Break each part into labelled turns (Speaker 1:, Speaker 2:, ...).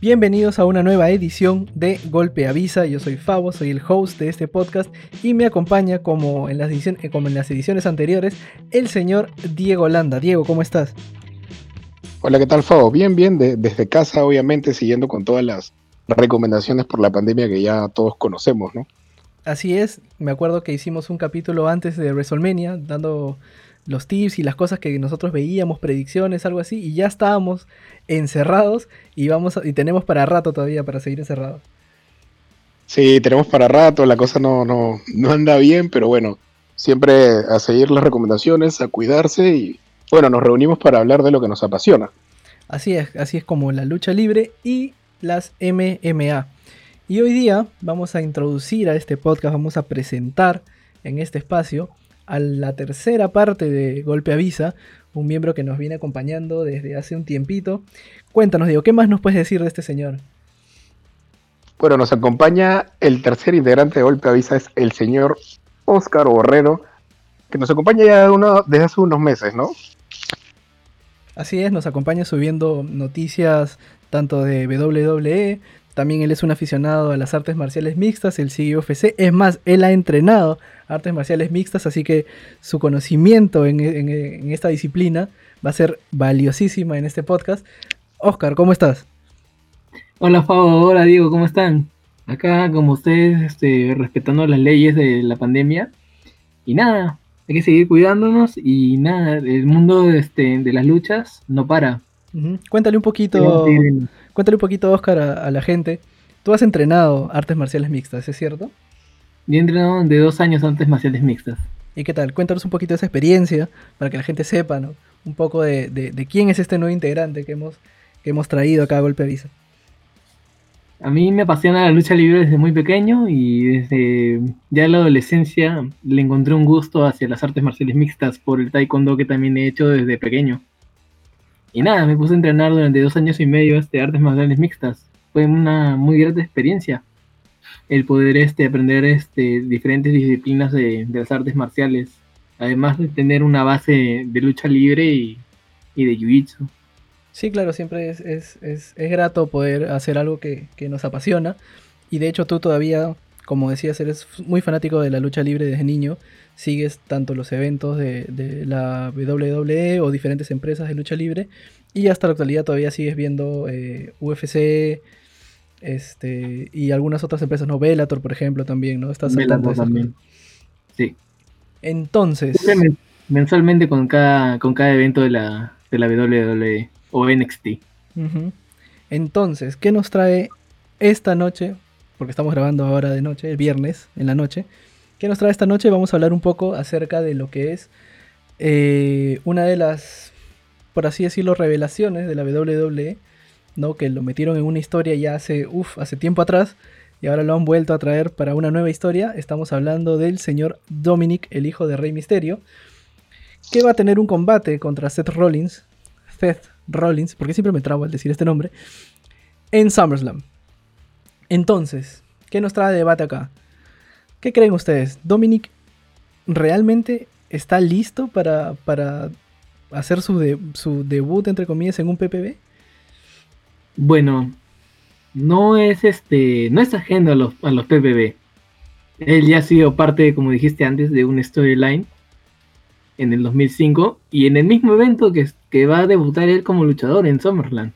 Speaker 1: Bienvenidos a una nueva edición de Golpe Avisa. Yo soy Fabo, soy el host de este podcast y me acompaña como en las ediciones, como en las ediciones anteriores el señor Diego Landa. Diego, ¿cómo estás?
Speaker 2: Hola, ¿qué tal Fabo? Bien, bien, desde casa obviamente siguiendo con todas las recomendaciones por la pandemia que ya todos conocemos, ¿no?
Speaker 1: Así es, me acuerdo que hicimos un capítulo antes de WrestleMania dando los tips y las cosas que nosotros veíamos, predicciones, algo así, y ya estábamos encerrados y vamos y tenemos para rato todavía para seguir encerrados.
Speaker 2: Sí, tenemos para rato, la cosa no, no, no anda bien, pero bueno, siempre a seguir las recomendaciones, a cuidarse y bueno, nos reunimos para hablar de lo que nos apasiona.
Speaker 1: Así es, así es como la lucha libre y las MMA. Y hoy día vamos a introducir a este podcast, vamos a presentar en este espacio a la tercera parte de Golpe Avisa, un miembro que nos viene acompañando desde hace un tiempito. Cuéntanos, Diego, ¿qué más nos puedes decir de este señor?
Speaker 2: Bueno, nos acompaña el tercer integrante de Golpe Avisa, es el señor Oscar Borrero, que nos acompaña ya desde hace unos meses, ¿no?
Speaker 1: Así es, nos acompaña subiendo noticias tanto de WWE, también él es un aficionado a las artes marciales mixtas, el sigue UFC. Es más, él ha entrenado artes marciales mixtas, así que su conocimiento en, esta disciplina va a ser valiosísima en este podcast. Oscar, ¿cómo estás?
Speaker 3: Hola Fabo, hola Diego, ¿cómo están? Acá, como ustedes, este, respetando las leyes de la pandemia. Y nada, hay que seguir cuidándonos y nada, el mundo este, de las luchas no para.
Speaker 1: Cuéntale un poquito, cuéntale un poquito, Oscar, a, la gente. Tú has entrenado artes marciales mixtas, ¿es cierto?
Speaker 3: Yo he entrenado de dos años artes marciales mixtas.
Speaker 1: ¿Y qué tal? Cuéntanos un poquito de esa experiencia para que la gente sepa, ¿no? Un poco de, quién es este nuevo integrante que hemos, que hemos traído acá a Golpe Avisa.
Speaker 3: A mí me apasiona la lucha libre desde muy pequeño y desde ya en la adolescencia le encontré un gusto hacia las artes marciales mixtas por el taekwondo que también he hecho desde pequeño. Y nada, me puse a entrenar durante dos años y medio este artes marciales mixtas. Fue una muy grata experiencia el poder este, aprender este, diferentes disciplinas de, las artes marciales. Además de tener una base de lucha libre y, de jiu-jitsu.
Speaker 1: Sí, claro, siempre es, es, es, grato poder hacer algo que, que, nos apasiona. Y de hecho tú todavía, como decías, eres muy fanático de la lucha libre desde niño sigues tanto los eventos de, la WWE o diferentes empresas de lucha libre y hasta la actualidad todavía sigues viendo eh, UFC este, y algunas otras empresas, ¿no? Bellator, por ejemplo, también, ¿no?
Speaker 3: Estás Bellator también. Sí.
Speaker 1: Entonces...
Speaker 3: Mensualmente con cada, con cada evento de la, de la WWE o NXT.
Speaker 1: Entonces, ¿qué nos trae esta noche? Porque estamos grabando ahora de noche, el viernes, en la noche. ¿Qué nos trae esta noche? Vamos a hablar un poco acerca de lo que es eh, una de las, por así decirlo, revelaciones de la WWE, ¿no? Que lo metieron en una historia ya hace, uf, hace tiempo atrás y ahora lo han vuelto a traer para una nueva historia. Estamos hablando del señor Dominic, el hijo de Rey Misterio, que va a tener un combate contra Seth Rollins, Seth Rollins, porque siempre me trabo al decir este nombre, en SummerSlam. Entonces, ¿qué nos trae debate acá? ¿Qué creen ustedes? ¿Dominic realmente está listo para, para hacer su, su debut, entre comillas, en un PPB?
Speaker 3: Bueno, no es este, no es ajeno a los, a los PPB. Él ya ha sido parte, como dijiste antes, de un storyline en el 2005 y en el mismo evento que, que va a debutar él como luchador en Summerland.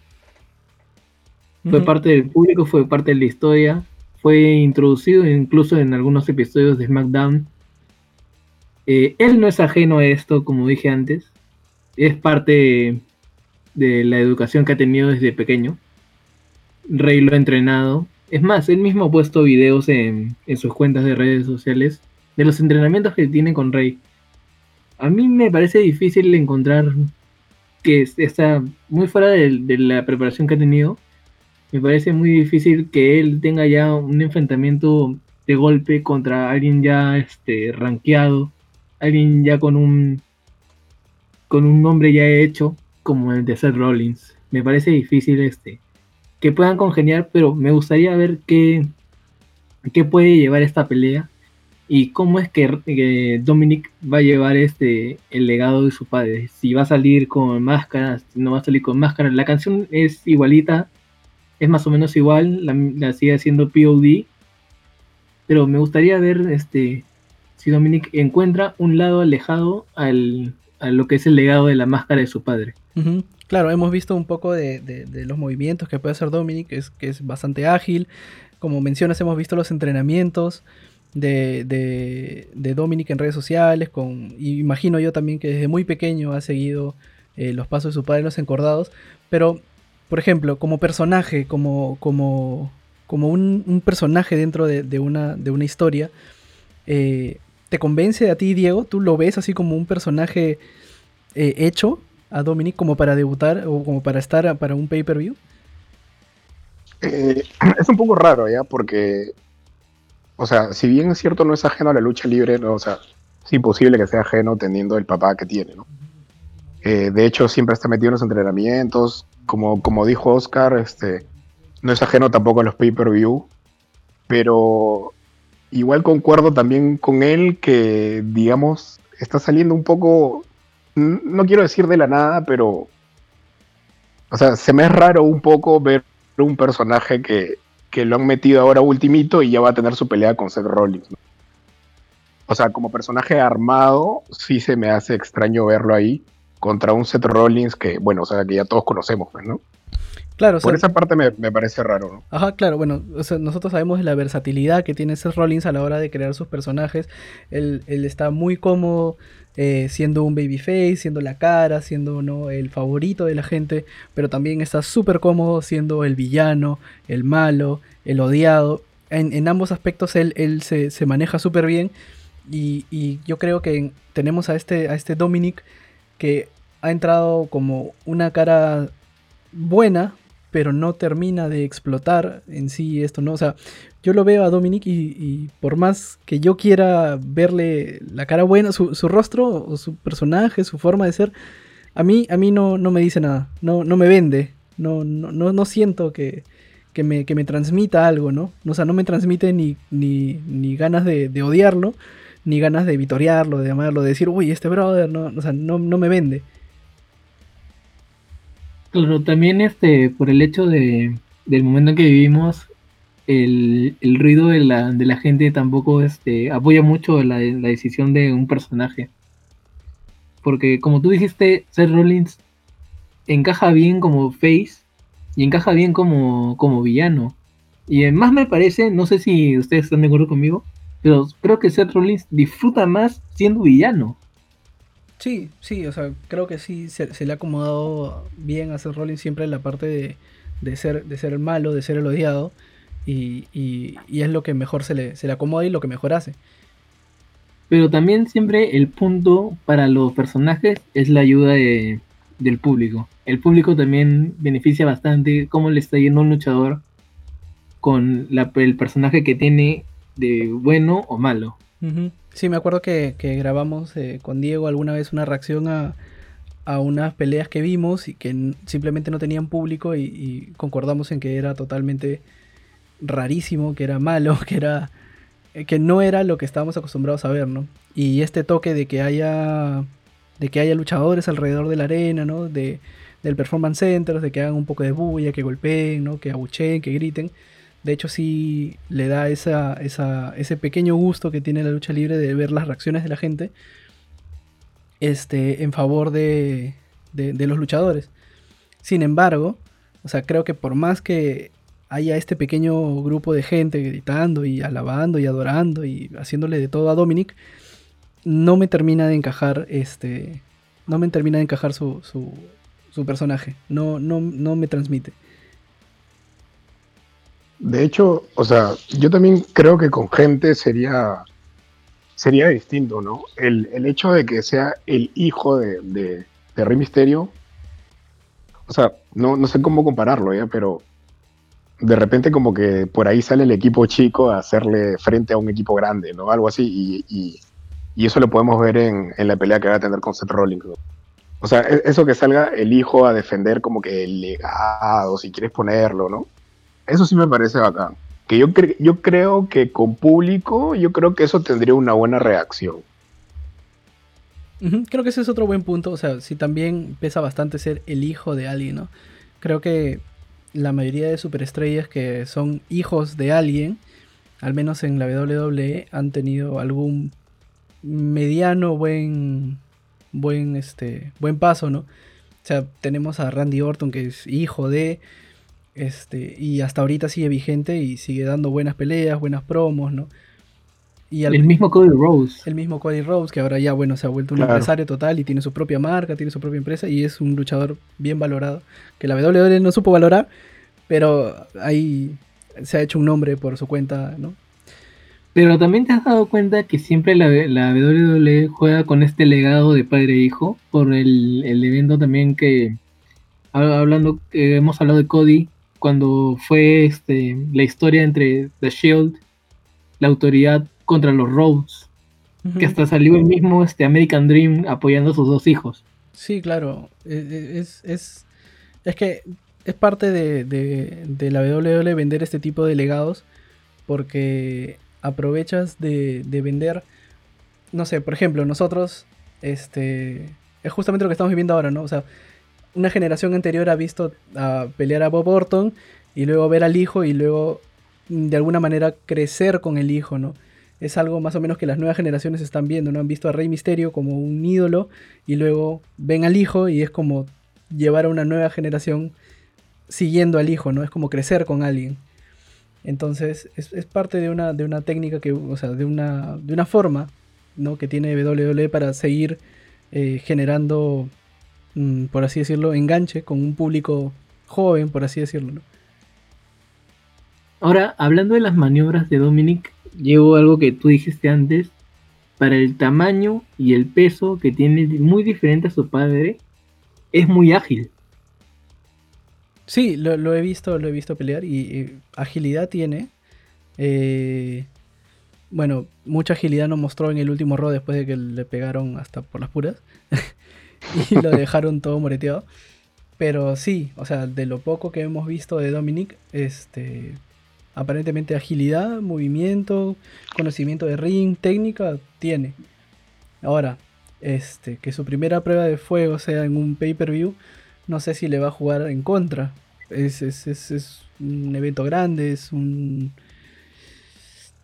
Speaker 3: Fue parte del público, fue parte de la historia, fue introducido incluso en algunos episodios de SmackDown. Eh, él no es ajeno a esto, como dije antes. Es parte de la educación que ha tenido desde pequeño. Rey lo ha entrenado. Es más, él mismo ha puesto videos en, sus cuentas de redes sociales de los entrenamientos que tiene con Rey. A mí me parece difícil encontrar que está muy fuera de la preparación que ha tenido me parece muy difícil que él tenga ya un enfrentamiento de golpe contra alguien ya este rankeado, alguien ya con un con un nombre ya hecho como el de Seth Rollins. Me parece difícil este que puedan congeniar, pero me gustaría ver qué qué puede llevar esta pelea y cómo es que, Dominic va a llevar este el legado de su padre. Si va a salir con máscara, si no va a salir con máscara. La canción es igualita es más o menos igual, la, sigue haciendo POD, pero me gustaría ver este si Dominic encuentra un lado alejado al, a lo que es el legado de la máscara de su padre.
Speaker 1: Claro, hemos visto un poco de, de- los movimientos que puede hacer Dominic, es, que es bastante ágil. Como mencionas, hemos visto los entrenamientos de, de, Dominic en redes sociales. Con, imagino yo también que desde muy pequeño ha seguido eh, los pasos de su padre en los encordados. Pero, por ejemplo, como personaje, como, como, como un, un personaje dentro de, de una, de una historia, eh, ¿te convence a ti, Diego? ¿Tú lo ves así como un personaje eh, hecho a Dominic como para debutar o como para estar para un pay-per-view?
Speaker 2: Eh, es un poco raro, ¿ya? Porque, o sea, si bien es cierto, no es ajeno a la lucha libre, ¿no? o sea, es imposible que sea ajeno teniendo el papá que tiene, ¿no? Eh, de hecho, siempre está metido en los entrenamientos. Como, como dijo Oscar, este, no es ajeno tampoco a los pay-per-view. Pero igual concuerdo también con él que, digamos, está saliendo un poco, no quiero decir de la nada, pero, o sea, se me es raro un poco ver un personaje que, que lo han metido ahora ultimito y ya va a tener su pelea con Seth Rollins. O sea, como personaje armado, sí se me hace extraño verlo ahí contra un Seth Rollins que, bueno, o sea, que ya todos conocemos, pues, ¿no?
Speaker 1: Claro, o sea,
Speaker 2: Por esa parte me, me parece raro, ¿no?
Speaker 1: Ajá, claro, bueno, o sea, nosotros sabemos de la versatilidad que tiene Seth Rollins a la hora de crear sus personajes. Él, él está muy cómodo eh, siendo un babyface, siendo la cara, siendo ¿no? el favorito de la gente, pero también está súper cómodo siendo el villano, el malo, el odiado. En, en ambos aspectos él, él se, se maneja súper bien y, y yo creo que tenemos a este, a este Dominic que ha entrado como una cara buena, pero no termina de explotar en sí esto, ¿no? O sea, yo lo veo a Dominic y, por más que yo quiera verle la cara buena, su, su rostro, su personaje, su forma de ser, a mí, a mí no, no me dice nada, no, no me vende, no, no, no, no siento que, que, me, que me transmita algo, ¿no? O sea, no me transmite ni, ni, ni ganas de, de odiarlo, ni ganas de vitorearlo, de amarlo, de decir, uy, este brother, no, o sea, no, no me vende.
Speaker 3: Claro, también este, por el hecho de, del momento en que vivimos, el, el ruido de la, de la gente tampoco este, apoya mucho la, la decisión de un personaje. Porque como tú dijiste, Seth Rollins encaja bien como face y encaja bien como, como villano. Y eh, más me parece, no sé si ustedes están de acuerdo conmigo, pero creo que Seth Rollins disfruta más siendo villano.
Speaker 1: Sí, sí, o sea, creo que sí se, se le ha acomodado bien a Seth Rollins siempre en la parte de, de ser, de ser el malo, de ser el odiado, y, y- y es lo que mejor se le, se le acomoda y lo que mejor hace.
Speaker 3: Pero también siempre el punto para los personajes es la ayuda de- del público. El público también beneficia bastante cómo le está yendo un luchador con la- el personaje que tiene de bueno o malo.
Speaker 1: Sí, me acuerdo que, que grabamos eh, con Diego alguna vez una reacción a, a unas peleas que vimos y que simplemente no tenían público y, y concordamos en que era totalmente rarísimo, que era malo, que era eh, que no era lo que estábamos acostumbrados a ver, ¿no? Y este toque de que haya de que haya luchadores alrededor de la arena, ¿no? De, del performance center, de que hagan un poco de bulla, que golpeen, ¿no? Que abucheen, que griten. De hecho, sí le da ese pequeño gusto que tiene la lucha libre de ver las reacciones de la gente este, en favor de, de, de los luchadores. Sin embargo, o sea, creo que por más que haya este pequeño grupo de gente gritando y alabando y adorando y haciéndole de todo a Dominic, no me termina de encajar este. No me termina de encajar su, su, su personaje. No, no, no me transmite.
Speaker 2: De hecho, o sea, yo también creo que con gente sería, sería distinto, ¿no? El, el hecho de que sea el hijo de, de, Rey Misterio, o sea, no, no sé cómo compararlo, ¿ya? Pero de repente como que por ahí sale el equipo chico a hacerle frente a un equipo grande, ¿no? Algo así, y, y, y eso lo podemos ver en, en la pelea que va a tener con Seth Rollins, ¿no? O sea, e- eso que salga el hijo a defender como que el legado, si quieres ponerlo, ¿no? Eso sí me parece bacán. Que yo, yo creo que con público, yo creo que eso tendría una buena reacción.
Speaker 1: Creo que ese es otro buen punto. O sea, sí también pesa bastante ser el hijo de alguien, ¿no? Creo que la mayoría de superestrellas que son hijos de alguien, al menos en la WWE, han tenido algún mediano buen buen este buen paso, ¿no? O sea, tenemos a Randy Orton que es hijo de este y hasta ahorita sigue vigente y sigue dando buenas peleas, buenas promos, ¿no?
Speaker 3: Y el mismo Cody Rose.
Speaker 1: El mismo Cody Rose, que ahora ya, bueno, se ha vuelto un empresario total y tiene su propia marca, tiene su propia empresa y es un luchador bien valorado, que la WWE no supo valorar, pero ahí se ha hecho un nombre por su cuenta, ¿no?
Speaker 3: Pero también te has dado cuenta que siempre la, la WWE juega con este legado de padre e hijo, por el, el evento también que, hablando, que hemos hablado de Cody, cuando fue este, la historia entre The Shield, la autoridad contra los Rhodes, que hasta salió el mismo este, American Dream apoyando a sus dos hijos.
Speaker 1: Sí, claro, e, e, es, es, es que es parte de, de, de, la WWE vender este tipo de legados porque aprovechas de, de, vender, no sé, por ejemplo, nosotros, este, es justamente lo que estamos viviendo ahora, ¿no? O sea, una generación anterior ha visto pelear a Bob Orton y luego ver al hijo y luego de alguna manera crecer con el hijo, ¿no? es algo más o menos que las nuevas generaciones están viendo, ¿no? Han visto a Rey Misterio como un ídolo y luego ven al hijo y es como llevar a una nueva generación siguiendo al hijo, ¿no? Es como crecer con alguien. Entonces, es, parte de una, de una técnica que, o sea, de una, de una forma, ¿no? Que tiene WWE para seguir eh, generando, mm, por así decirlo, enganche con un público joven, por así decirlo, ¿no?
Speaker 3: Ahora, hablando de las maniobras de Dominic, llevo algo que tú dijiste antes. Para el tamaño y el peso que tiene muy diferente a su padre, es muy ágil.
Speaker 1: Sí, lo, he visto, lo he visto pelear y, agilidad tiene. Eh, bueno, mucha agilidad no mostró en el último round después de que le pegaron hasta por las puras y lo dejaron todo moreteado. Pero sí, o sea, de lo poco que hemos visto de Dominic, este, aparentemente agilidad, movimiento, conocimiento de ring, técnica, tiene. Ahora, este, que su primera prueba de fuego sea en un pay-per-view, no sé si le va a jugar en contra. Es, es, un evento grande, es un...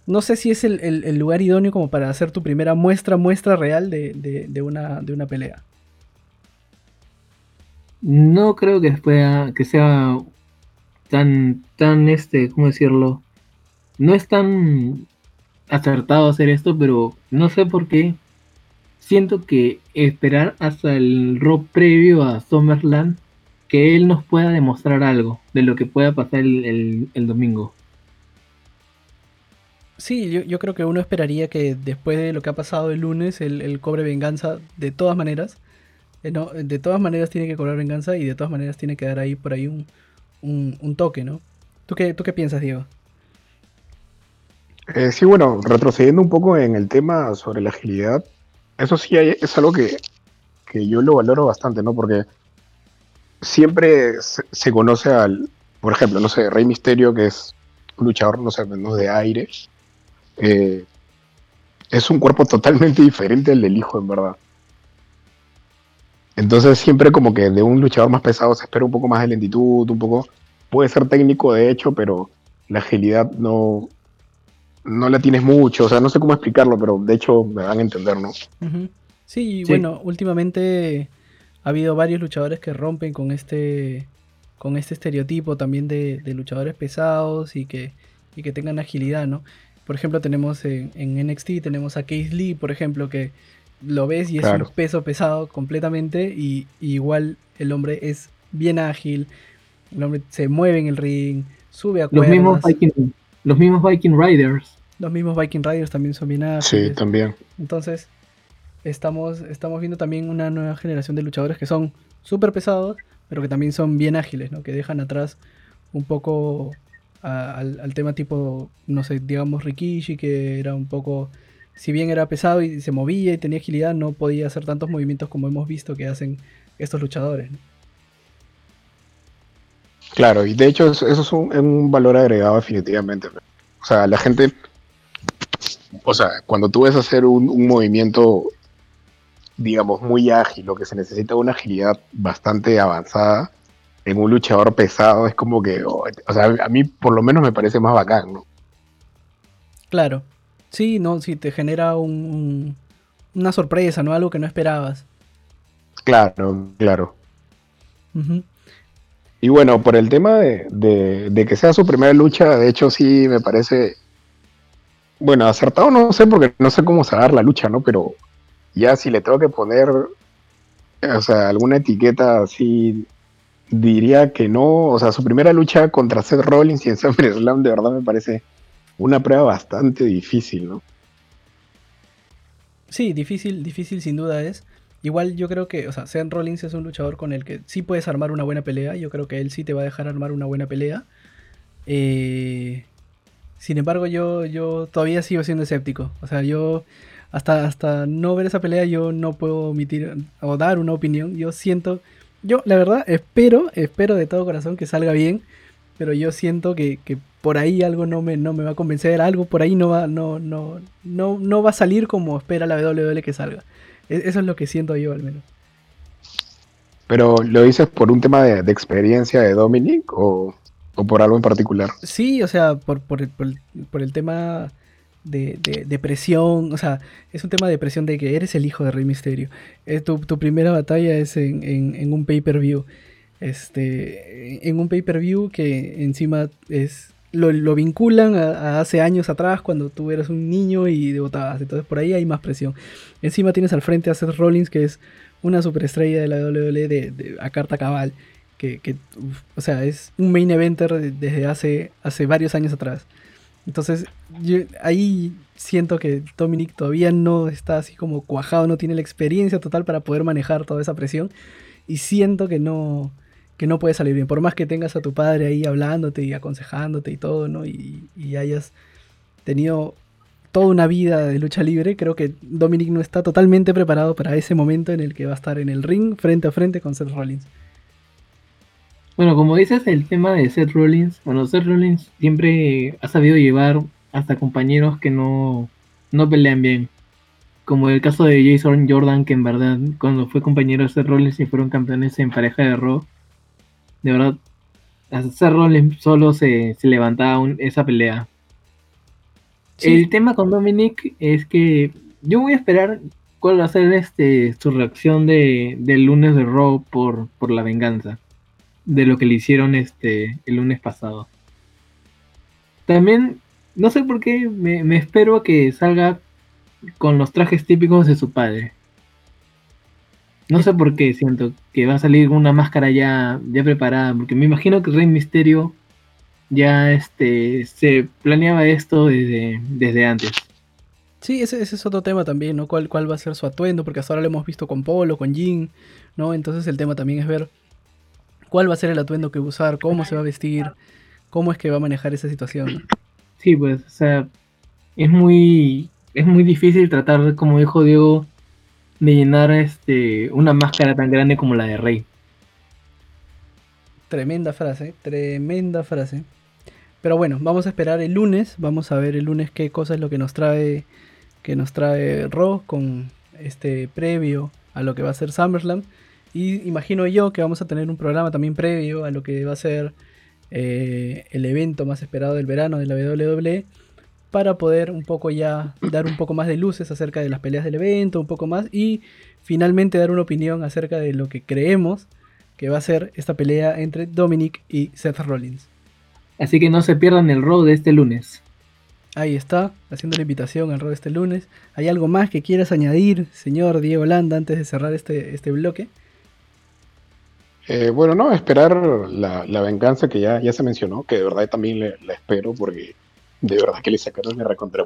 Speaker 1: No sé si es el, lugar idóneo como para hacer tu primera muestra, muestra real de, una, de una pelea.
Speaker 3: No creo que, que sea tan, tan, este, ¿cómo decirlo? No es tan acertado hacer esto, pero no sé por qué. Siento que esperar hasta el rock previo a Summerland, que él nos pueda demostrar algo de lo que pueda pasar el, domingo.
Speaker 1: Sí, yo, creo que uno esperaría que después de lo que ha pasado el lunes, él, cobre venganza de todas maneras. Eh, no, de todas maneras tiene que cobrar venganza y de todas maneras tiene que dar ahí por ahí un, un, toque, ¿no? ¿Tú qué, ¿Tú qué piensas, Diego?
Speaker 2: Eh, sí, bueno, retrocediendo un poco en el tema sobre la agilidad, eso sí es algo que, yo lo valoro bastante, ¿no? Porque siempre se, conoce al, por ejemplo, no sé, Rey Misterio, que es un luchador, no sé, menos de aire, eh, es un cuerpo totalmente diferente al del hijo, en verdad. Entonces siempre como que de un luchador más pesado se espera un poco más de lentitud, un poco... Puede ser técnico de hecho, pero la agilidad no, no la tienes mucho, o sea, no sé cómo explicarlo, pero de hecho me van a entender, ¿no?
Speaker 1: sí, bueno, últimamente ha habido varios luchadores que rompen con este con este estereotipo también de, luchadores pesados y que, y que tengan agilidad, ¿no? Por ejemplo, tenemos en, en NXT, tenemos a Case Lee, por ejemplo, que lo ves y es un peso pesado completamente y, igual el hombre es bien ágil, el hombre se mueve en el ring, sube a
Speaker 3: cuerdas. Los mismos Viking, los mismos Viking Riders.
Speaker 1: Los mismos Viking Riders también son bien ágiles.
Speaker 2: Sí, también.
Speaker 1: Entonces, estamos, estamos viendo también una nueva generación de luchadores que son súper pesados, pero que también son bien ágiles, ¿no? Que dejan atrás un poco al, al, tema tipo, no sé, digamos Rikishi, que era un poco si bien era pesado y se movía y tenía agilidad, no podía hacer tantos movimientos como hemos visto que hacen estos luchadores.
Speaker 2: Claro, y de hecho eso, es un, valor agregado definitivamente. O sea, la gente, o sea, cuando tú ves hacer un, movimiento, digamos, muy ágil, lo que se necesita una agilidad bastante avanzada, en un luchador pesado es como que, o sea, a mí por lo menos me parece más bacán, ¿no?
Speaker 1: Claro. Sí, no, sí, te genera un, una sorpresa, ¿no? Algo que no esperabas.
Speaker 2: Claro, claro. Y bueno, por el tema de, que sea su primera lucha, de hecho sí me parece, bueno, acertado no sé porque no sé cómo se dar la lucha, ¿no? Pero ya si le tengo que poner, o sea, alguna etiqueta así, diría que no, o sea, su primera lucha contra Seth Rollins y en SummerSlam de verdad me parece una prueba bastante difícil, ¿no?
Speaker 1: Sí, difícil, difícil sin duda es. Igual yo creo que, o sea, Seth Rollins es un luchador con el que sí puedes armar una buena pelea. Yo creo que él sí te va a dejar armar una buena pelea. Eh, sin embargo, yo, yo todavía sigo siendo escéptico. O sea, yo hasta, hasta no ver esa pelea yo no puedo omitir o dar una opinión. Yo siento, yo la verdad espero, espero de todo corazón que salga bien. Pero yo siento que por ahí algo no me, no me va a convencer, algo por ahí no va, no, no, no, no va a salir como espera la WWE que salga. E, eso es lo que siento yo al menos.
Speaker 2: Pero lo dices por un tema de, experiencia de Dominic o, por algo en particular?
Speaker 1: Sí, o sea, por, por, el, tema de, de, presión, o sea, es un tema de presión de que eres el hijo de Rey Misterio. Eh, tu, tu, primera batalla es en, en, en un pay-per-view. Este, en un pay-per-view que encima es lo, vinculan a, hace años atrás cuando tú eras un niño y debutabas. Entonces por ahí hay más presión. Encima tienes al frente a Seth Rollins, que es una superestrella de la WWE de, a carta cabal. Que, o sea, es un main eventer desde hace, hace varios años atrás. Entonces, ahí siento que Dominic todavía no está así como cuajado, no tiene la experiencia total para poder manejar toda esa presión. Y siento que no, que no puede salir bien. Por más que tengas a tu padre ahí hablándote y aconsejándote y todo, ¿no? Y, hayas tenido toda una vida de lucha libre, creo que Dominic no está totalmente preparado para ese momento en el que va a estar en el ring frente a frente con Seth Rollins.
Speaker 3: Bueno, como dices, el tema de Seth Rollins, bueno, Seth Rollins siempre ha sabido llevar hasta compañeros que no, no pelean bien. Como el caso de Jason Jordan, que en verdad, cuando fue compañero de Seth Rollins y fueron campeones en pareja de Raw, de verdad, hacer Rollins solo se, levantaba esa pelea. El tema con Dominic es que yo voy a esperar cuál va a ser este, su reacción de, del lunes de Raw por, por la venganza de lo que le hicieron este, el lunes pasado. También, no sé por qué, me, me espero a que salga con los trajes típicos de su padre. No sé por qué siento que va a salir una máscara ya, ya preparada, porque me imagino que Rey Misterio ya este, se planeaba esto desde, desde antes.
Speaker 1: Sí, ese, es otro tema también, ¿no? ¿Cuál, ¿Cuál va a ser su atuendo? Porque hasta ahora lo hemos visto con Polo, con Jin, ¿no? Entonces el tema también es ver cuál va a ser el atuendo que va a usar, cómo se va a vestir, cómo es que va a manejar esa situación.
Speaker 3: Sí, pues, o sea, es muy, es muy difícil tratar, como dijo Diego, de llenar este, una máscara tan grande como la de Rey.
Speaker 1: Tremenda frase, tremenda frase. Pero bueno, vamos a esperar el lunes, vamos a ver el lunes qué cosa es lo que nos trae que nos trae Raw con este previo a lo que va a ser SummerSlam. Y imagino yo que vamos a tener un programa también previo a lo que va a ser eh, el evento más esperado del verano de la WWE para poder un poco ya dar un poco más de luces acerca de las peleas del evento, un poco más, y finalmente dar una opinión acerca de lo que creemos que va a ser esta pelea entre Dominic y Seth Rollins.
Speaker 3: Así que no se pierdan el Raw de este lunes.
Speaker 1: Ahí está, haciendo la invitación al Raw de este lunes. ¿Hay algo más que quieras añadir, señor Diego Landa, antes de cerrar este, este bloque?
Speaker 2: Eh, bueno, no, esperar la, venganza que ya, ya se mencionó, que de verdad también la espero porque de verdad que le sacaron la recontra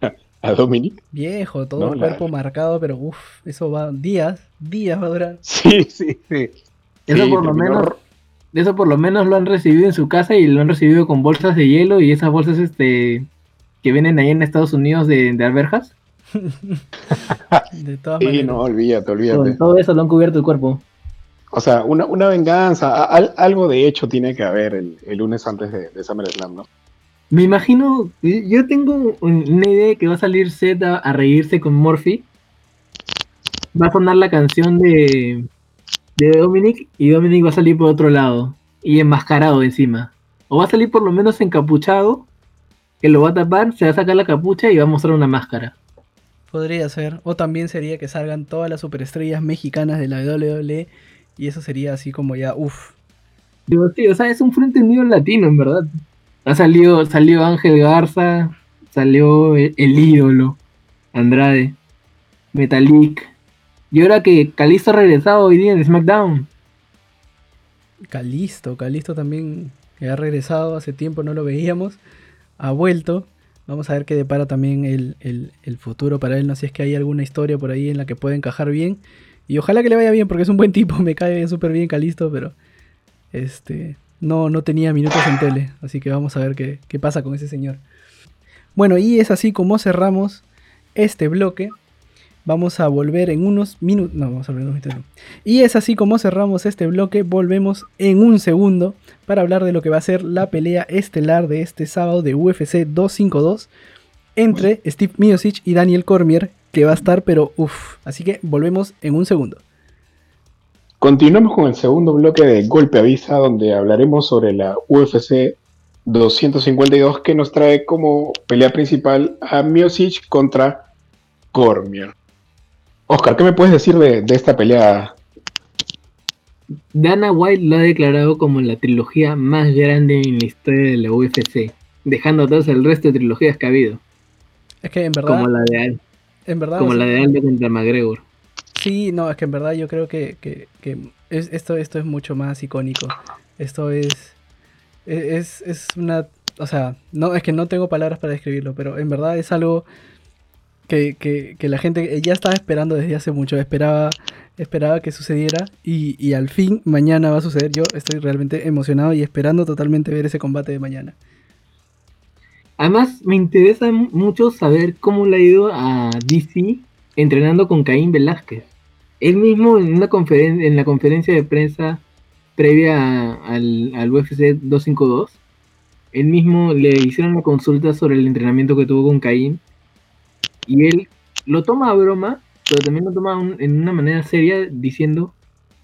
Speaker 2: a, a Dominic.
Speaker 1: Viejo, todo el cuerpo marcado, pero uff, eso va días, días va a durar.
Speaker 2: Sí, sí, sí.
Speaker 3: Eso por lo menos, eso por lo menos lo han recibido en su casa y lo han recibido con bolsas de hielo y esas bolsas este que vienen ahí en Estados Unidos de, de alberjas.
Speaker 2: de todas sí, no, olvídate, olvídate. Con
Speaker 3: todo eso lo han cubierto el cuerpo.
Speaker 2: O sea, una, una venganza, algo de hecho tiene que haber el, lunes antes de, de SummerSlam, ¿no?
Speaker 3: Me imagino, yo tengo una idea de que va a salir Seth a, reírse con Morphy. Va a sonar la canción de de Dominic y Dominic va a salir por otro lado y enmascarado encima. O va a salir por lo menos encapuchado, que lo va a tapar, se va a sacar la capucha y va a mostrar una máscara.
Speaker 1: Podría ser. O también sería que salgan todas las superestrellas mexicanas de la WWE y eso sería así como ya, uff.
Speaker 3: Sí, o sea, es un frente unido latino, en verdad. Ha salido, salió Ángel Garza, salió el, el ídolo, Andrade, Metalik. Y ahora que Calisto ha regresado hoy día en SmackDown.
Speaker 1: Calisto, Calisto también ha regresado, hace tiempo no lo veíamos, ha vuelto. Vamos a ver qué depara también el, el- el futuro para él, no sé si es que hay alguna historia por ahí en la que pueda encajar bien. Y ojalá que le vaya bien, porque es un buen tipo, me cae súper bien Calisto, pero este no, no tenía minutos en tele, así que vamos a ver qué, qué pasa con ese señor. Bueno, y es así como cerramos este bloque. Vamos a volver en unos minutos. No, vamos a volver en unos minutos. Y es así como cerramos este bloque. Volvemos en un segundo para hablar de lo que va a ser la pelea estelar de este sábado de UFC 252 entre Steve Miocic y Daniel Cormier, que va a estar, pero uff. Así que volvemos en un segundo.
Speaker 2: Continuamos con el segundo bloque de Golpe Avisa, donde hablaremos sobre la UFC 252, que nos trae como pelea principal a Miocic contra Cormier. Oscar, ¿qué me puedes decir de, de esta pelea?
Speaker 3: Dana White lo ha declarado como la trilogía más grande en la historia de la UFC, dejando atrás el resto de trilogías que ha habido,
Speaker 1: Es que en verdad.
Speaker 3: como la de, Al-
Speaker 1: en verdad
Speaker 3: como
Speaker 1: o
Speaker 3: la de Aldo contra McGregor.
Speaker 1: Sí, no, es que en verdad yo creo que, que- que es, esto, esto es mucho más icónico. Esto es, es, es una, o sea, no, es que no tengo palabras para describirlo, pero en verdad es algo que, que- que la gente ya estaba esperando desde hace mucho, esperaba, esperaba que sucediera y, y al fin mañana va a suceder. Yo estoy realmente emocionado y esperando totalmente ver ese combate de mañana.
Speaker 3: Además, me interesa mu- mucho saber cómo le ha ido a DC entrenando con Caín Velázquez. Él mismo en, una en la conferencia de prensa previa al, al UFC 252, él mismo le hicieron una consulta sobre el entrenamiento que tuvo con Caín y él lo toma a broma, pero también lo toma en una manera seria diciendo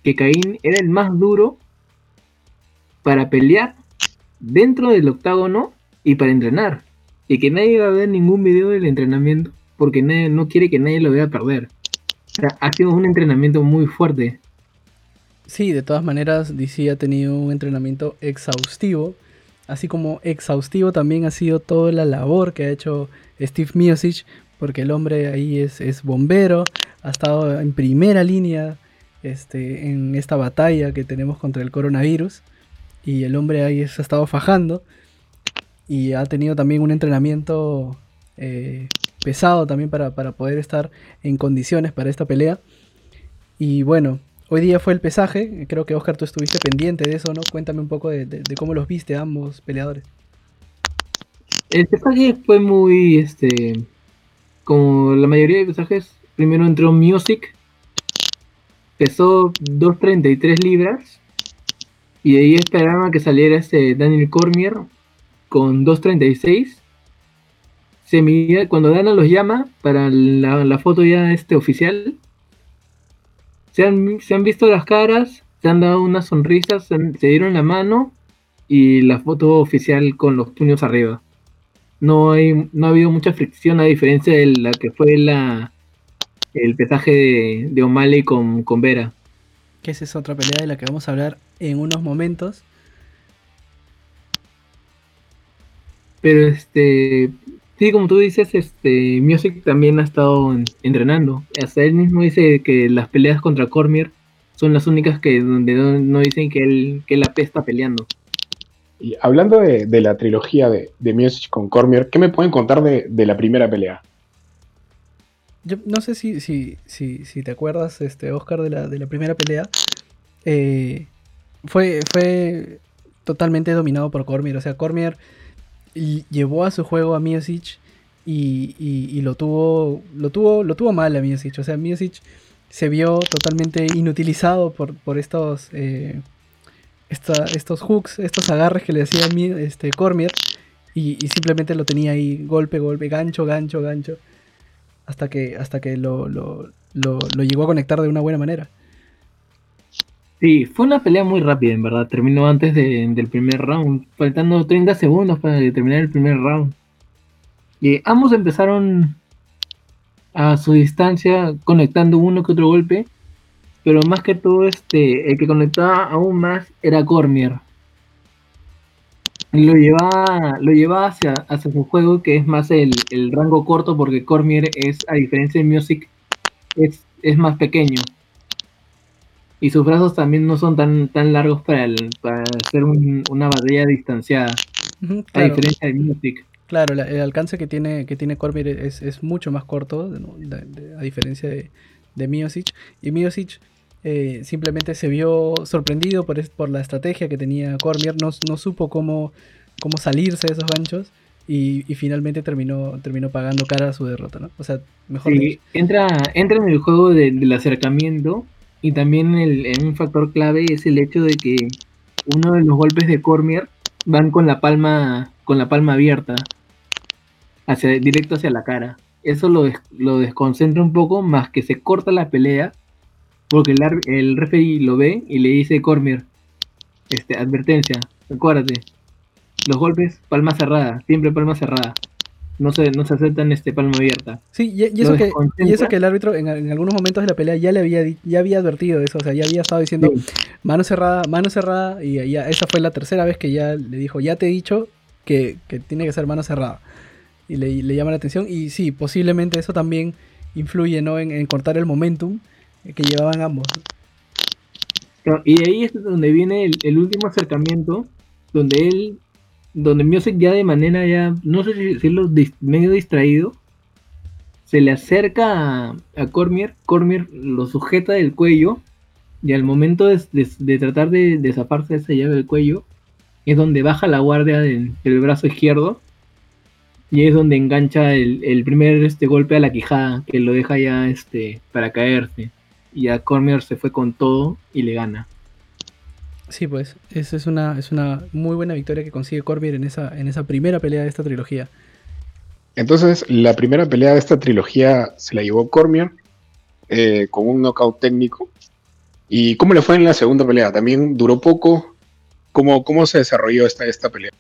Speaker 3: que Caín era el más duro para pelear dentro del octágono y para entrenar. Y que nadie va a ver ningún video del entrenamiento porque nadie, no quiere que nadie lo vea perder. Sea, ha sido un entrenamiento muy fuerte.
Speaker 1: Sí, de todas maneras, DC ha tenido un entrenamiento exhaustivo, así como exhaustivo también ha sido toda la labor que ha hecho Steve Miocic, porque el hombre ahí es, es bombero, ha estado en primera línea este, en esta batalla que tenemos contra el coronavirus, y el hombre ahí se ha estado fajando, y ha tenido también un entrenamiento eh, pesado también para, para poder estar en condiciones para esta pelea. Y bueno, Hoy día fue el pesaje, creo que Oscar tú estuviste pendiente de eso, ¿no? Cuéntame un poco de, cómo los viste ambos peleadores.
Speaker 3: El pesaje fue muy, este, como la mayoría de pesajes, primero entró Music, pesó 2.33 libras, y ahí esperaban que saliera este Daniel Cormier con 2.36. Se midía- cuando Dana los llama para la, la foto ya este oficial, se han, se han visto las caras, se han dado unas sonrisas, se, han- se dieron la mano y la foto oficial con los puños arriba. No, hay, no ha habido mucha fricción a diferencia de la que fue la, el pesaje de, de O'Malley con, con Vera.
Speaker 1: Que esa es otra pelea de la que vamos a hablar en unos momentos.
Speaker 3: Pero este, sí, como tú dices, este, Music también ha estado en- entrenando. Hasta él mismo dice que las peleas contra Cormier son las únicas que donde no, no dicen que él, que él apesta peleando.
Speaker 2: Y hablando de, de la trilogía de, de Miocic con Cormier, ¿qué me pueden contar de, de la primera pelea?
Speaker 1: Yo no sé si, si, si, si te acuerdas, este, Oscar, de la, de la primera pelea. eh, fue, fue totalmente dominado por Cormier. O sea, Cormier llevó a su juego a Miocic y, y- lo tuvo. Lo tuvo. Lo tuvo mal a Miocic. O sea, Miocic se vio totalmente inutilizado por, por estos. eh, estos hooks, estos agarres que le hacía Mi- este, Cormier. Y, y simplemente lo tenía ahí, golpe, golpe, gancho, gancho, gancho hasta que, hasta que lo, lo, lo- lo llegó a conectar de una buena manera.
Speaker 3: Sí, fue una pelea muy rápida, en verdad. Terminó antes del primer round, faltando 30 segundos para terminar el primer round. Y ambos empezaron a su distancia conectando uno que otro golpe, pero más que todo este, el que conectaba aún más era Cormier. Lo llevaba, lo llevaba hacia, hacia su juego que es más el, rango corto porque Cormier es, a diferencia de Music, es, es más pequeño y sus brazos también no son tan, tan largos para, para hacer una batalla distanciada. A diferencia de Music.
Speaker 1: Claro, el alcance que tiene, que tiene Cormier es, mucho más corto, a diferencia de, de Miosic. Y Miosic eh, simplemente se vio sorprendido por, por la estrategia que tenía Cormier, no, no supo cómo, cómo salirse de esos ganchos. Y, finalmente terminó, terminó pagando cara a su derrota, ¿no? O sea, mejor
Speaker 3: sí, entra, entra en el juego del acercamiento y también el, un factor clave es el hecho de que uno de los golpes de Cormier van con la palma, con la palma abierta, hacia, directo hacia la cara. Eso lo, desconcentra un poco, más que se corta la pelea, porque el, el referee lo ve y le dice Cormier, este, advertencia, acuérdate, los golpes, palma cerrada, siempre palma cerrada no se, no se aceptan este palma abierta.
Speaker 1: Sí, y, eso, que, y eso que el árbitro en, algunos momentos de la pelea ya le había, ya había advertido eso, o sea, ya había estado diciendo mano cerrada, mano cerrada, y ya esa fue la tercera vez que ya le dijo, ya te he dicho que, tiene que ser mano cerrada. Y le, llama la atención, y sí, posiblemente eso también influye ¿no? en, cortar el momentum que llevaban ambos.
Speaker 3: Y ahí es donde viene el, el último acercamiento, donde él donde Music ya de manera ya, no sé si decirlo, medio distraído, se le acerca a, Cormier, Cormier lo sujeta del cuello y al momento de, tratar de, de esa llave del cuello, es donde baja la guardia del, brazo izquierdo y es donde engancha el, primer este, golpe a la quijada que lo deja ya este, para caerse. Y a Cormier se fue con todo y le gana.
Speaker 1: Sí, pues, esa es una, es una muy buena victoria que consigue Cormier en esa, en esa primera pelea de esta trilogía.
Speaker 2: Entonces, la primera pelea de esta trilogía se la llevó Cormier eh, con un knockout técnico. ¿Y cómo le fue en la segunda pelea? ¿También duró poco? ¿Cómo, cómo se desarrolló esta, esta pelea?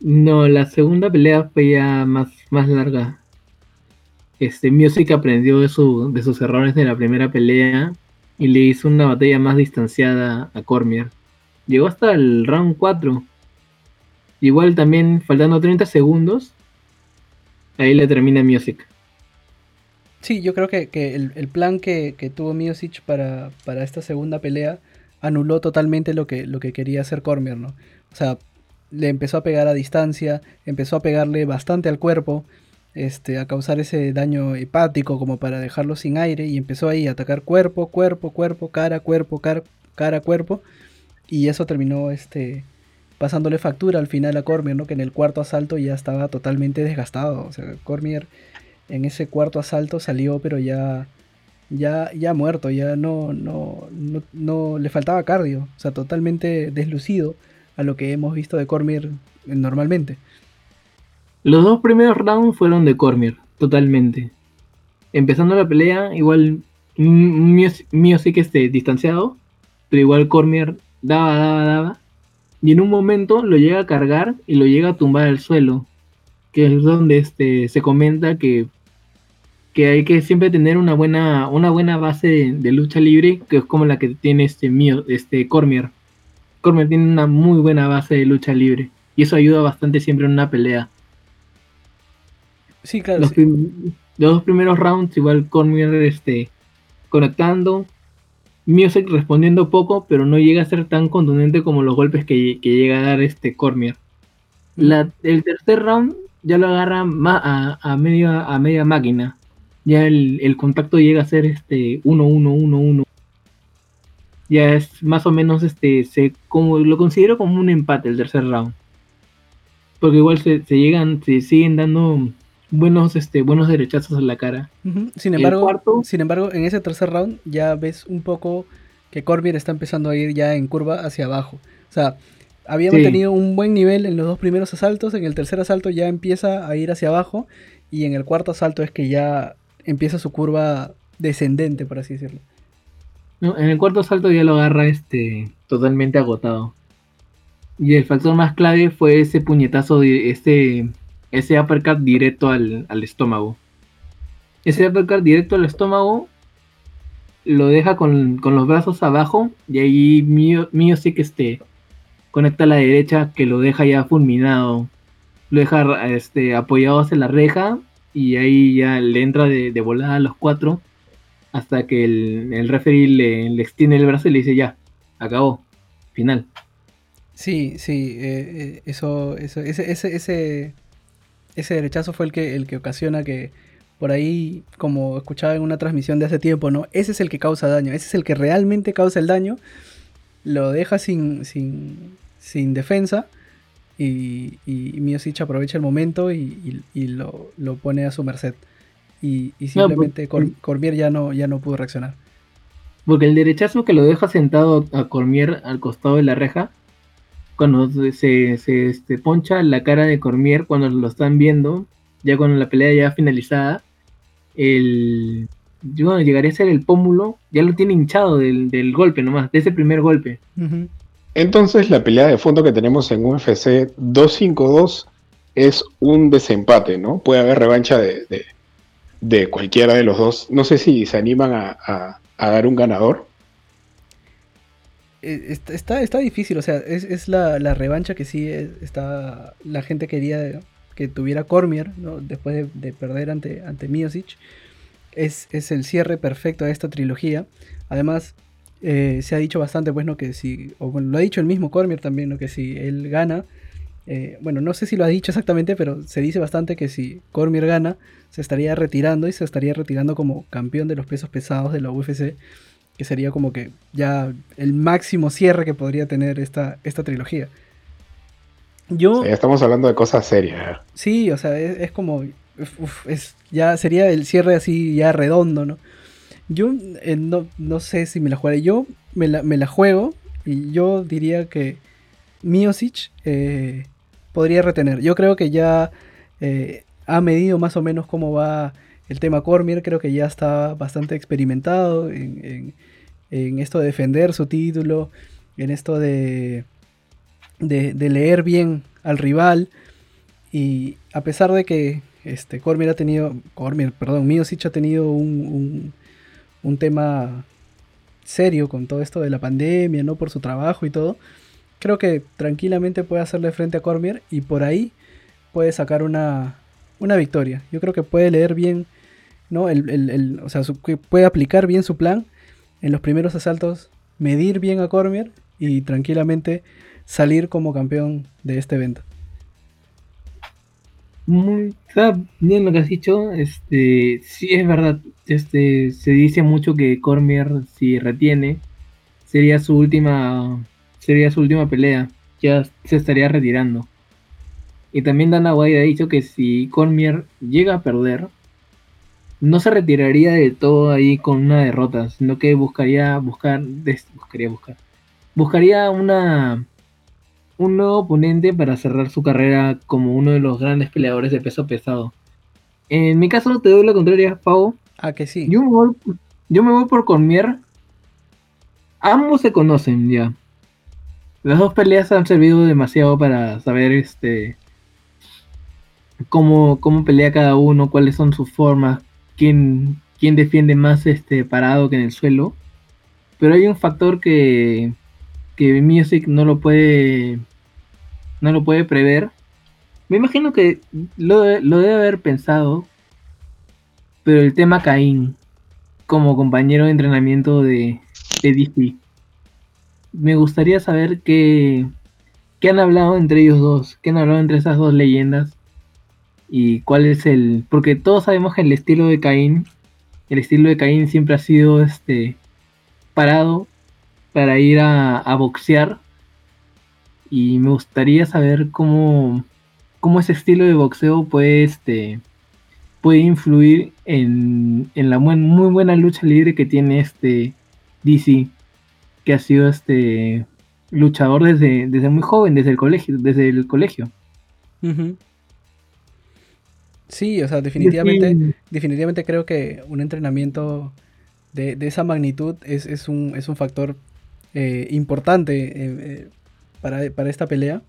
Speaker 3: No, la segunda pelea fue ya más, más larga. Este, Music aprendió de, su, de sus errores de la primera pelea y le hizo una batalla más distanciada a Cormier. Llegó hasta el round 4. Igual también faltando 30 segundos. Ahí le termina Music.
Speaker 1: Sí, yo creo que, el, plan que, tuvo Music para, para, esta segunda pelea anuló totalmente lo que, lo que quería hacer Cormier, ¿no? O sea, le empezó a pegar a distancia, empezó a pegarle bastante al cuerpo, este, a causar ese daño hepático como para dejarlo sin aire y empezó ahí a atacar cuerpo, cuerpo, cuerpo, cara, cuerpo, cara, cara, cuerpo y eso terminó este, pasándole factura al final a Cormier, ¿no? que en el cuarto asalto ya estaba totalmente desgastado. O sea, Cormier en ese cuarto asalto salió, pero ya, ya, ya muerto, ya no, no, no, le faltaba cardio, o sea, totalmente deslucido a lo que hemos visto de Cormier normalmente.
Speaker 3: Los dos primeros rounds fueron de Cormier, totalmente. Empezando la pelea, igual mío, mío sí que esté distanciado, pero igual Cormier daba, daba, daba. Y en un momento lo llega a cargar y lo llega a tumbar al suelo. Que es donde este, se comenta que, que hay que siempre tener una buena, una buena base de, lucha libre, que es como la que tiene este mío, este Cormier. Cormier tiene una muy buena base de lucha libre. Y eso ayuda bastante siempre en una pelea.
Speaker 1: Sí, claro.
Speaker 3: Los, dos primeros rounds, igual Cormier este, conectando, Music respondiendo poco, pero no llega a ser tan contundente como los golpes que, llega a dar este Cormier. el tercer round ya lo agarra a, a, media, a media máquina. Ya el, contacto llega a ser este 1-1-1-1. Ya es más o menos este. Se, como, lo considero como un empate el tercer round. Porque igual se, se llegan, se siguen dando buenos, este, buenos derechazos en la cara.
Speaker 1: Sin embargo, sin embargo, en ese tercer round ya ves un poco que Cormier está empezando a ir ya en curva hacia abajo. O sea, había mantenido un buen nivel en los dos primeros asaltos, en el tercer asalto ya empieza a ir hacia abajo y en el cuarto asalto es que ya empieza su curva descendente, por así decirlo.
Speaker 3: en el cuarto salto ya lo agarra este totalmente agotado. Y el factor más clave fue ese puñetazo, de, ese, ese uppercut directo al, estómago. Ese uppercut directo al estómago lo deja con, los brazos abajo y ahí mío, mío sí que este, conecta a la derecha que lo deja ya fulminado. Lo deja este, apoyado hacia la reja y ahí ya le entra de, volada a los cuatro hasta que el, el referee le, le, extiende el brazo y le dice ya, acabó, final.
Speaker 1: Sí, sí, eh, eh, eso, eso, ese, ese, ese, ese derechazo fue el que, el que ocasiona que por ahí, como escuchaba en una transmisión de hace tiempo, ¿no? Ese es el que causa daño, ese es el que realmente causa el daño, lo deja sin, sin, sin defensa y, y Miosic aprovecha el momento y, lo, pone a su merced. Y, pues, simplemente Cormier ya no, ya no pudo reaccionar.
Speaker 3: Porque el derechazo que lo deja sentado a Cormier al costado de la reja, cuando se, se este, poncha la cara de Cormier cuando lo están viendo, ya con la pelea ya finalizada, el yo llegaría a ser el pómulo, ya lo tiene hinchado del, golpe nomás, de ese primer golpe.
Speaker 2: Entonces la pelea de fondo que tenemos en UFC 252 es un desempate, ¿no? Puede haber revancha de, cualquiera de los dos. No sé si se animan a, dar un ganador.
Speaker 1: Eh, está, está, difícil, o sea, es, la, revancha que sí está, la gente quería que tuviera Cormier, ¿no? después de, perder ante, ante Miosic. Es, es el cierre perfecto de esta trilogía. Además, eh, se ha dicho bastante, pues, ¿no? Que si, o bueno, lo ha dicho el mismo Cormier también, ¿no? Que si él gana, eh, bueno, no sé si lo ha dicho exactamente, pero se dice bastante que si Cormier gana, se estaría retirando y se estaría retirando como campeón de los pesos pesados de la UFC, que sería como que ya el máximo cierre que podría tener esta, esta trilogía.
Speaker 2: Yo, estamos hablando de cosas serias.
Speaker 1: Sí, o sea, es, como, es, ya sería el cierre así ya redondo, ¿no? Yo eh, no, sé si me la jugaré. Yo me la, juego y yo diría que Miosic eh, podría retener. Yo creo que ya eh, ha medido más o menos cómo va el tema Cormier. Creo que ya está bastante experimentado en, esto de defender su título, en esto de, de, leer bien al rival. Y a pesar de que este, Cormier ha tenido, Cormier, perdón, Miosic ha tenido un un tema serio con todo esto de la pandemia, ¿no? Por su trabajo y todo. Creo que tranquilamente puede hacerle frente a Cormier y por ahí puede sacar una, una victoria. Yo creo que puede leer bien, ¿no? El, o sea, puede aplicar bien su plan en los primeros asaltos, medir bien a Cormier y tranquilamente salir como campeón de este evento.
Speaker 3: Muy, bien lo que has dicho, este, sí es verdad, este, se dice mucho que Cormier si retiene sería su última, sería su última pelea, ya se estaría retirando. Y también Dana White ha dicho que si Cormier llega a perder, no se retiraría de todo ahí con una derrota, sino que buscaría buscar, buscaría buscar, buscaría una un nuevo oponente para cerrar su carrera como uno de los grandes peleadores de peso pesado. En mi caso, te doy la contraria, Pau.
Speaker 1: Ah, que sí.
Speaker 3: Yo me voy, yo me voy por Cormier. Ambos se conocen ya. Las dos peleas han servido demasiado para saber este cómo, cómo pelea cada uno, cuáles son sus formas, quién, quién defiende más este parado que en el suelo. Pero hay un factor que que Music no lo puede no lo puede prever. Me imagino que lo, debe haber pensado, pero el tema Caín como compañero de entrenamiento de, de DC. Me gustaría saber qué, qué han hablado entre ellos dos, qué han hablado entre esas dos leyendas y cuál es el... Porque todos sabemos que el estilo de Caín, el estilo de Caín siempre ha sido este parado para ir a, boxear. Y me gustaría saber cómo, cómo ese estilo de boxeo puede, este, puede influir en, la muy buena lucha libre que tiene este DC, que ha sido este luchador desde, desde muy joven, desde el colegio, desde el colegio.
Speaker 1: Sí, o sea, definitivamente, definitivamente creo que un entrenamiento de, de esa magnitud es, es, un, es un factor eh, importante eh, eh, para, para, esta pelea.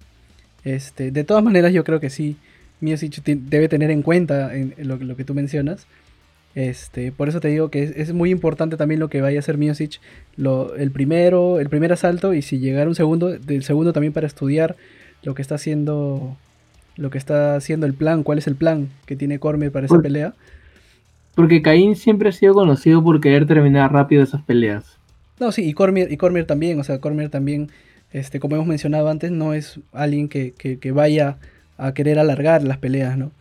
Speaker 1: Este, de todas maneras, yo creo que sí, Miocic debe tener en cuenta en, en lo, lo, que tú mencionas. Este, por eso te digo que es, es, muy importante también lo que vaya a hacer Miocic, lo, el primero, el primer asalto y si llegara un segundo, del segundo también para estudiar lo que está haciendo, lo que está haciendo el plan, cuál es el plan que tiene Cormier para esa pelea.
Speaker 3: Porque Caín siempre ha sido conocido por querer terminar rápido esas peleas.
Speaker 1: No, sí, y Cormier, y Cormier también, o sea, Cormier también, este, como hemos mencionado antes, no es alguien que, que, que vaya a querer alargar las peleas, ¿no?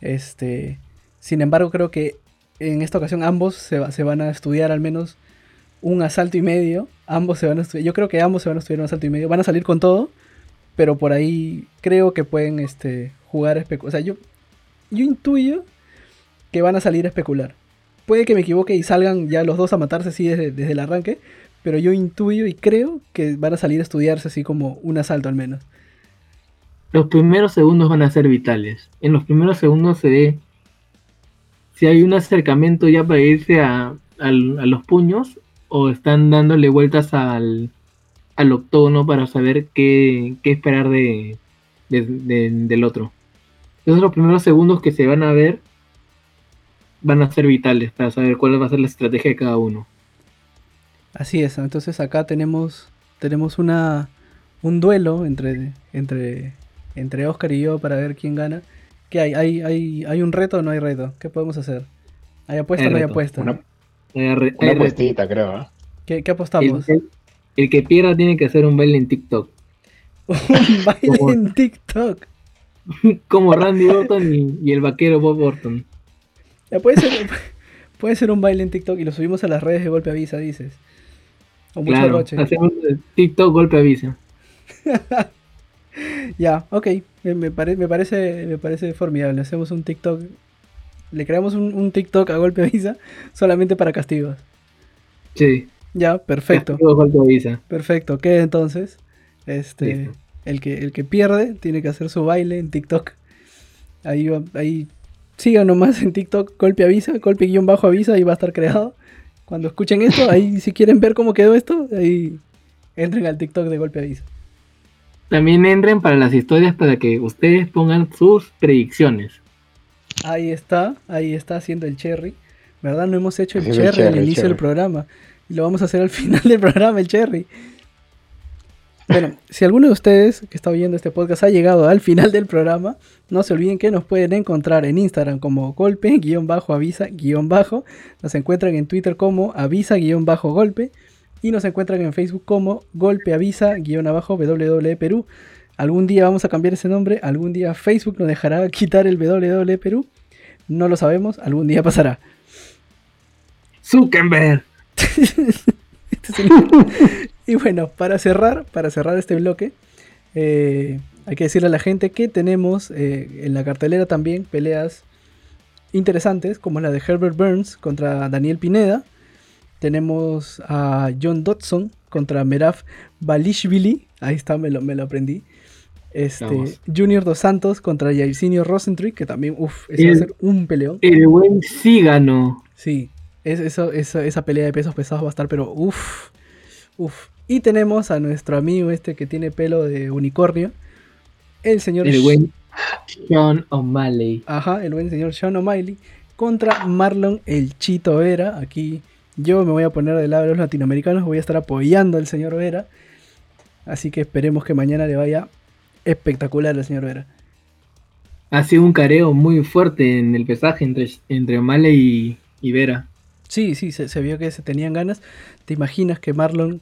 Speaker 1: Este, sin embargo, creo que en esta ocasión ambos se, se, van a estudiar al menos un asalto y medio. Ambos se van a estudiar. Yo creo que ambos se van a estudiar un asalto y medio. Van a salir con todo. Pero por ahí creo que pueden este, jugar. O sea, yo, yo intuyo que van a salir a especular. Puede que me equivoque y salgan ya los dos a matarse así desde, desde el arranque. Pero yo intuyo y creo que van a salir a estudiarse así como un asalto al menos.
Speaker 3: Los primeros segundos van a ser vitales. En los primeros segundos se ve si hay un acercamiento ya para irse a, a los puños o están dándole vueltas al, al octógono para saber qué, qué esperar de, de, de, del otro. Entonces los primeros segundos que se van a ver van a ser vitales para saber cuál va a ser la estrategia de cada uno.
Speaker 1: Así es, entonces acá tenemos, tenemos una, un duelo entre, entre, entre Oscar y yo para ver quién gana. ¿Qué hay? ¿Hay, hay, hay un reto o no hay reto? ¿Qué podemos hacer? ¿Hay apuesta o no hay apuesta?
Speaker 2: Una, hay re, una apuestita, creo. ¿eh?
Speaker 1: ¿Qué, ¿Qué, apostamos?
Speaker 3: El, el, el, que pierda tiene que hacer un baile en TikTok.
Speaker 1: un baile como, en TikTok.
Speaker 3: como Randy Orton y, y, el vaquero Bob Orton.
Speaker 1: Ya puede ser, puede ser un baile en TikTok y lo subimos a las redes de golpe avisa, dices.
Speaker 3: O mucho claro, hacemos TikTok golpe avisa.
Speaker 1: ya, ok. Me, me, pare, me, parece, me parece formidable. Hacemos un TikTok. Le creamos un, un TikTok a golpe avisa solamente para castigos.
Speaker 3: Sí.
Speaker 1: Ya, perfecto. Perfecto. ¿Qué entonces? Este. El que, el que pierde tiene que hacer su baile en TikTok. Ahí, ahí sigan nomás en TikTok, golpe avisa, golpe guion bajo avisa y va a estar creado. Cuando escuchen esto, ahí si quieren ver cómo quedó esto, ahí entren al TikTok de golpe avisa.
Speaker 3: También entren para las historias para que ustedes pongan sus predicciones.
Speaker 1: Ahí está, ahí está haciendo el cherry. ¿Verdad? No hemos hecho el cherry, el cherry al inicio cherry. del programa. Lo vamos a hacer al final del programa, el cherry. Bueno, si alguno de ustedes que está oyendo este podcast ha llegado al final del programa, no se olviden que nos pueden encontrar en Instagram como golpe, guion bajo, avisa, guion bajo. Nos encuentran en Twitter como avisa, guion bajo, golpe. Y nos encuentran en Facebook como golpe, avisa, guion abajo, WWE Perú. Algún día vamos a cambiar ese nombre, algún día Facebook nos dejará quitar el WWE Perú. No lo sabemos, algún día pasará.
Speaker 3: Zuckerberg.
Speaker 1: y bueno, para cerrar, para cerrar este bloque, eh, hay que decirle a la gente que tenemos eh, en la cartelera también peleas interesantes, como la de Herbert Burns contra Daniel Pineda. Tenemos a John Dodson contra Meraf Balishvili. Ahí está, me lo, me lo aprendí. Este, Junior Dos Santos contra Jairzinho Rosentrick, que también, uff, ese
Speaker 3: el,
Speaker 1: va a ser un peleón.
Speaker 3: El buen Cígano.
Speaker 1: Sí, es, eso, esa pelea de pesos pesados va a estar, pero uff, uff. Y tenemos a nuestro amigo este que tiene pelo de unicornio, el señor...
Speaker 3: El buen Sean O'Malley.
Speaker 1: Ajá, el buen señor Sean O'Malley contra Marlon el Chito Vera. Aquí yo me voy a poner del lado de los latinoamericanos, voy a estar apoyando al señor Vera. Así que esperemos que mañana le vaya espectacular al señor Vera.
Speaker 3: Ha sido un careo muy fuerte en el pesaje entre, entre O'Malley y, y Vera.
Speaker 1: Sí, sí, se, se, vio que se tenían ganas. ¿Te imaginas que Marlon,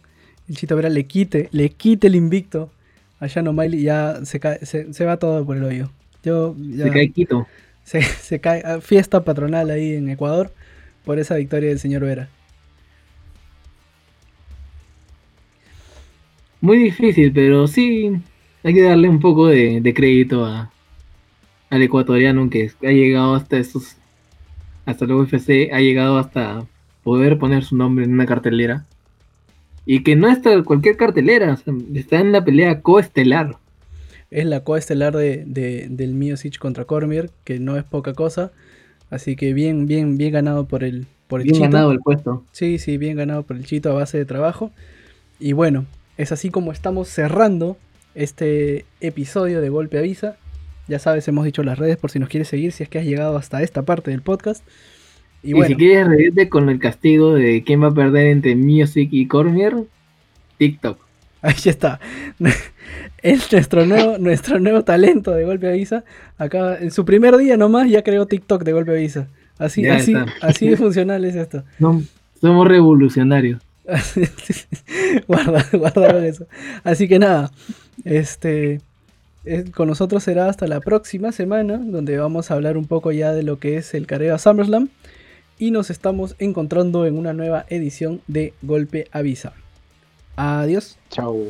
Speaker 1: el Chito Vera, le quite, le quite el invicto a Sean O'Malley y ya se, cae, se, se, va todo por el hoyo? Yo, ya,
Speaker 3: se cae Quito.
Speaker 1: Se, se cae ah, fiesta patronal ahí en Ecuador por esa victoria del señor Vera.
Speaker 3: Muy difícil, pero sí hay que darle un poco de, de crédito a, al ecuatoriano que ha llegado hasta estos hasta el UFC, ha llegado hasta poder poner su nombre en una cartelera. Y que no está cualquier cartelera, o sea, está en la pelea coestelar.
Speaker 1: Es la coestelar de, de, del Miocic contra Cormier, que no es poca cosa. Así que bien, bien, bien ganado por el, por el
Speaker 3: Bien
Speaker 1: Chito.
Speaker 3: ganado el puesto.
Speaker 1: Sí, sí, bien ganado por el Chito a base de trabajo. Y bueno, es así como estamos cerrando este episodio de Golpe Avisa. Ya sabes, hemos dicho las redes por si nos quieres seguir, si es que has llegado hasta esta parte del podcast. Y
Speaker 3: Y,
Speaker 1: bueno,
Speaker 3: si quieres reírte con el castigo de quién va a perder entre Music y Cormier, TikTok.
Speaker 1: ahí está. Es nuestro nuevo, nuestro nuevo talento de Golpe Avisa. Acá, en su primer día nomás, ya creó TikTok de Golpe Avisa. Así,
Speaker 3: Ya
Speaker 1: así,
Speaker 3: está.
Speaker 1: así de funcional es esto.
Speaker 3: No, somos revolucionarios.
Speaker 1: guarda, guarda eso. Así que nada, este es- con nosotros será hasta la próxima semana, donde vamos a hablar un poco ya de lo que es el careo a SummerSlam. Y nos estamos encontrando en una nueva edición de Golpe Avisa. Adiós.
Speaker 2: Chao.